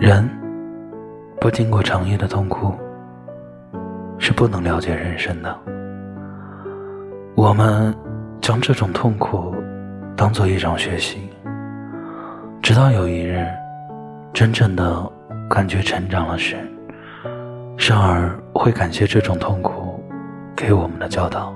人不经过长夜的痛苦。是不能了解人生的。我们将这种痛苦当做一种学习。直到有一日，真正的感觉成长了时，生儿会感谢这种痛苦给我们的教导。